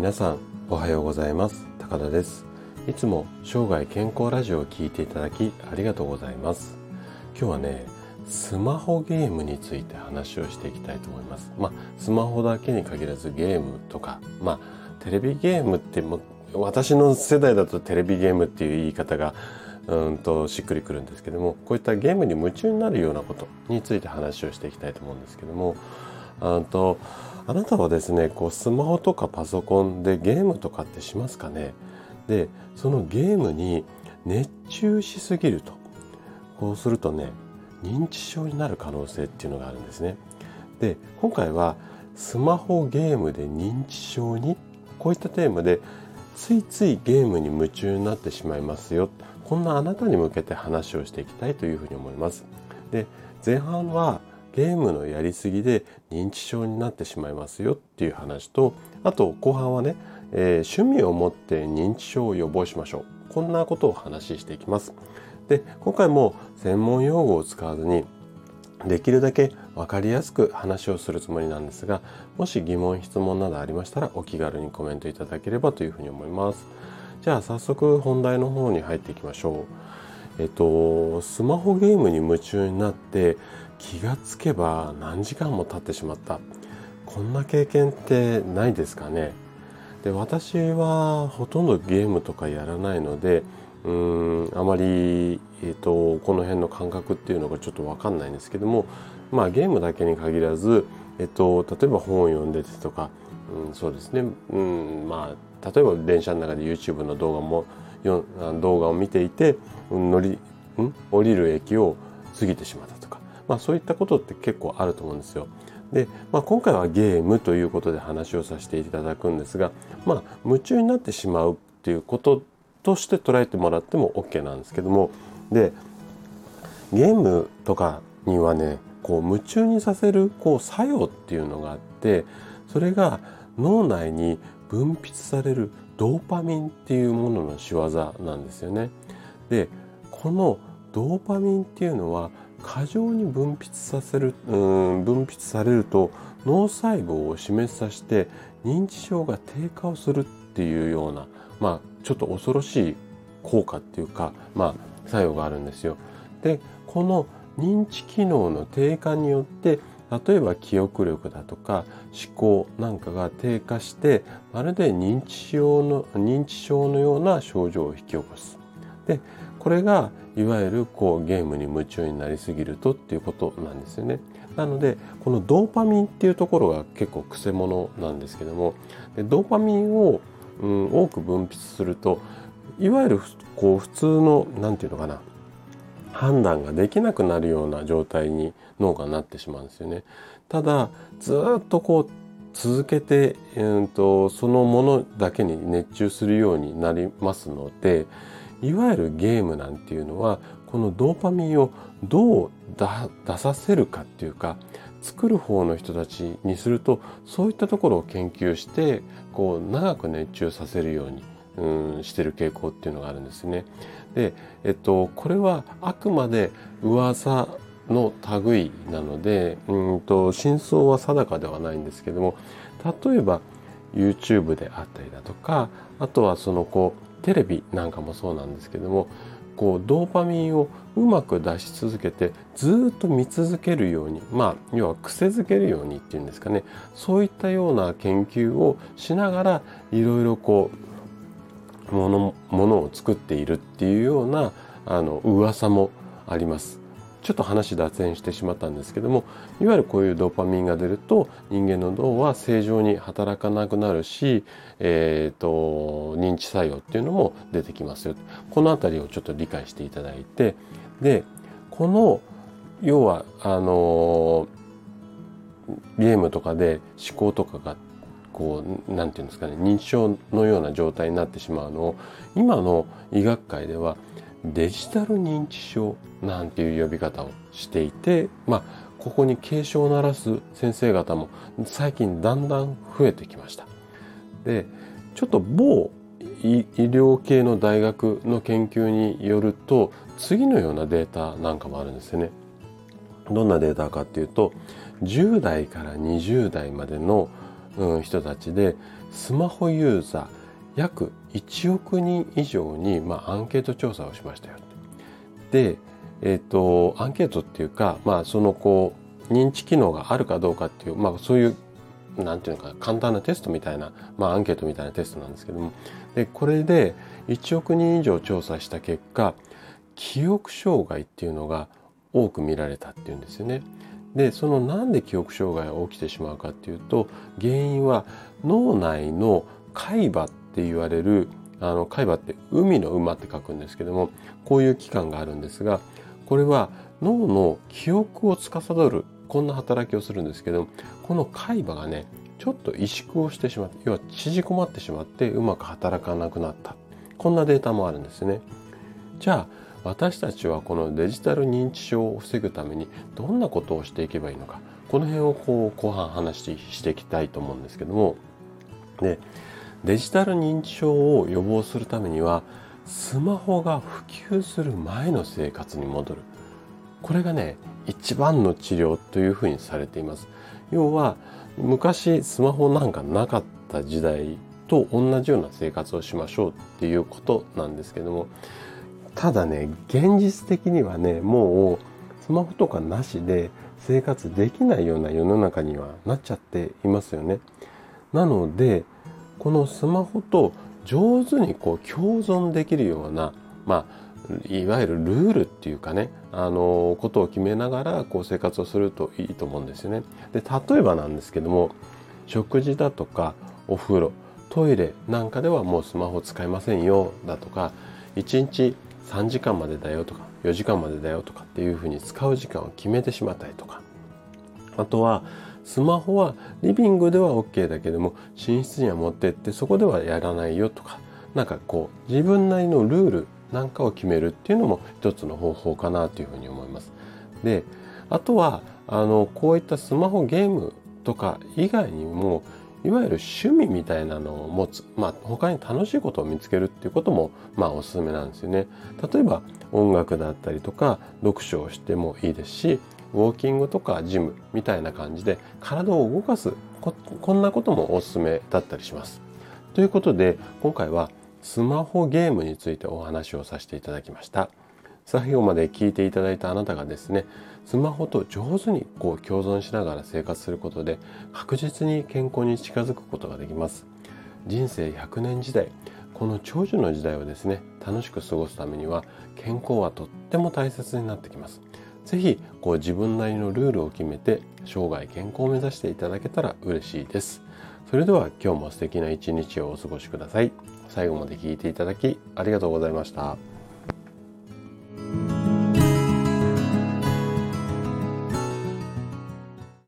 皆さんおはようございます。高田です。いつも生涯健康ラジオを聞いていただきありがとうございます。今日はねスマホゲームについて話をしていきたいと思います。まあスマホだけに限らずゲームとかまあテレビゲームっても私の世代だとテレビゲームっていう言い方がうんとしっくりくるんですけどもこういったゲームに夢中になるようなことについて話をしていきたいと思うんですけどもあとあなたはですねこうスマホとかパソコンでゲームとかってしますかね？でそのゲームに熱中しすぎるとこうするとね認知症になる可能性っていうのがあるんですね。で今回はスマホゲームで認知症にこういったテーマでついついゲームに夢中になってしまいますよ。こんなあなたに向けて話をしていきたいというふうに思います。で前半はゲームのやりすぎで認知症になってしまいますよっていう話とあと後半はね、えー、趣味を持って認知症を予防しましょう。こんなことを話していきます。で今回も専門用語を使わずにできるだけ分かりやすく話をするつもりなんですがもし疑問質問などありましたらお気軽にコメントいただければというふうに思います。じゃあ早速本題の方に入っていきましょう。えっとスマホゲームに夢中になって気がつけば何時間も経ってしまった。こんな経験ってないですかね。で私はほとんどゲームとかやらないのでうんあまり、えーと、この辺の感覚っていうのがちょっと分かんないんですけどもまあゲームだけに限らず、えーと、例えば本を読んでてとか、うん、そうですね、うん、まあ例えば電車の中で YouTube の動画もよ動画を見ていて乗りん降りる駅を過ぎてしまった、まあ、そういったことって結構あると思うんですよ。で、まあ、今回はゲームということで話をさせていただくんですが、まあ、夢中になってしまうっていうこととして捉えてもらっても OK なんですけどもでゲームとかにはねこう夢中にさせるこう作用っていうのがあってそれが脳内に分泌されるドーパミンっていうものの仕業なんですよね。でこのドーパミンっていうのは過剰に分泌させるうん分泌されると脳細胞を死滅させて認知症が低下をするっていうようなまあちょっと恐ろしい効果っていうか、まあ、作用があるんですよ。でこの認知機能の低下によって例えば記憶力だとか思考なんかが低下してまるで認知症の認知症のような症状を引き起こす。でこれがいわゆるこうゲームに夢中になりすぎるとっていうことなんですよね。なのでこのドーパミンっていうところが結構くせ者なんですけどもでドーパミンをうん、多く分泌するといわゆるこう普通の何て言うのかな判断ができなくなるような状態に脳がなってしまうんですよね。ただずっとこう続けて、えーと、そのものだけに熱中するようになりますのでいわゆるゲームなんていうのはこのドーパミンをどう出させるかっていうか作る方の人たちにするとそういったところを研究してこう長く熱中させるようにうんしてる傾向っていうのがあるんですね。で、えっと、これはあくまで噂の類なのでうんと真相は定かではないんですけども例えば YouTube であったりだとかあとはそのこうテレビなんかもそうなんですけどもこうドーパミンをうまく出し続けてずっと見続けるようにまあ要は癖づけるようにっていうんですかねそういったような研究をしながらいろいろこうものものを作っているっていうようなあの噂もあります。ちょっと話脱線してしまったんですけどもいわゆるこういうドーパミンが出ると人間の脳は正常に働かなくなるし、えーと、認知作用っていうのも出てきますよ。この辺りをちょっと理解していただいてでこの要はあのゲームとかで思考とかがこう何て言うんですかね認知症のような状態になってしまうのを今の医学界ではデジタル認知症なんていう呼び方をしていて、まあ、ここに警鐘を鳴らす先生方も最近だんだん増えてきました。で、ちょっと某医療系の大学の研究によると次のようなデータなんかもあるんですよね。どんなデータかっていうと10代から20代までの、人たちでスマホユーザー約1億人以上に、まあ、アンケート調査をしましたよ。で、えっ、ー、と、アンケートっていうか、まあ、そのこう、認知機能があるかどうかっていう、まあ、そういう、なんていうのか、簡単なテストみたいな、まあ、アンケートみたいなテストなんですけども、で、これで1億人以上調査した結果、記憶障害っていうのが多く見られたっていうんですよね。でそのなんで記憶障害が起きてしまうかっていうと原因は脳内の海馬っって言われるあの海馬って海の馬って書くんですけどもこういう器官があるんですがこれは脳の記憶を司るこんな働きをするんですけどこの海馬がねちょっと萎縮をしてしまって要は縮こまってしまってうまく働かなくなったこんなデータもあるんですね。じゃあ私たちはこのデジタル認知症を防ぐためにどんなことをしていけばいいのかこの辺をこう後半話していきたいと思うんですけどもでデジタル認知症を予防するためにはスマホが普及する前の生活に戻るこれがね一番の治療というふうにされています要は昔スマホなんかなかった時代と同じような生活をしましょうっていうことなんですけどもただね現実的にはねもうスマホとかなしで生活できないような世の中にはなっちゃっていますよね。なのでこのスマホと上手にこう共存できるようなまあいわゆるルールっていうかねあのことを決めながらこう生活をするといいと思うんですよね。で例えばなんですけども食事だとかお風呂トイレなんかではもうスマホ使いませんよだとか1日3時間までだよとか4時間までだよとかっていうふうに使う時間を決めてしまったりとかあとはスマホはリビングでは OK だけども寝室には持ってってそこではやらないよとかなんかこう自分なりのルールなんかを決めるっていうのも一つの方法かなというふうに思います。であとはあのこういったスマホゲームとか以外にもいわゆる趣味みたいなのを持つ、まあ、他に楽しいことを見つけるっていうことも、まあ、おすすめなんですよね。例えば音楽だったりとか読書をしてもいいですしウォーキングとかジムみたいな感じで体を動かすここんなこともおすすめだったりします。ということで今回はスマホゲームについてお話をさせていただきました。最後まで聞いていただいたあなたがですねスマホと上手にこう共存しながら生活することで確実に健康に近づくことができます人生100年時代この長寿の時代をですね楽しく過ごすためには健康はとっても大切になってきます是非こう自分なりのルールを決めて生涯健康を目指していただけたら嬉しいですそれでは今日も素敵な一日をお過ごしください最後まで聞いていただきありがとうございました。